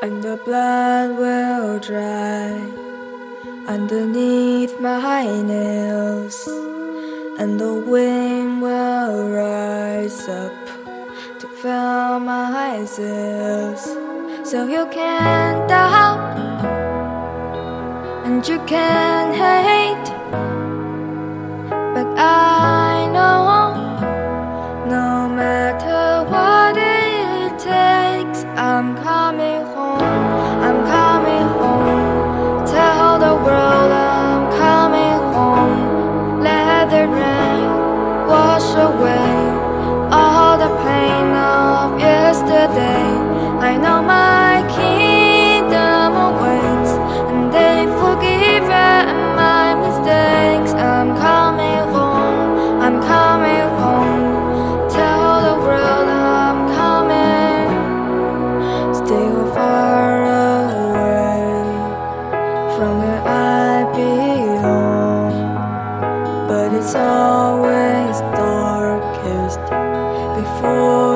and the blood will dry underneath my nails, and the wind will rise up to fill my sails. So you can doubt, and you can hate, from where I belong, but it's always darkest before.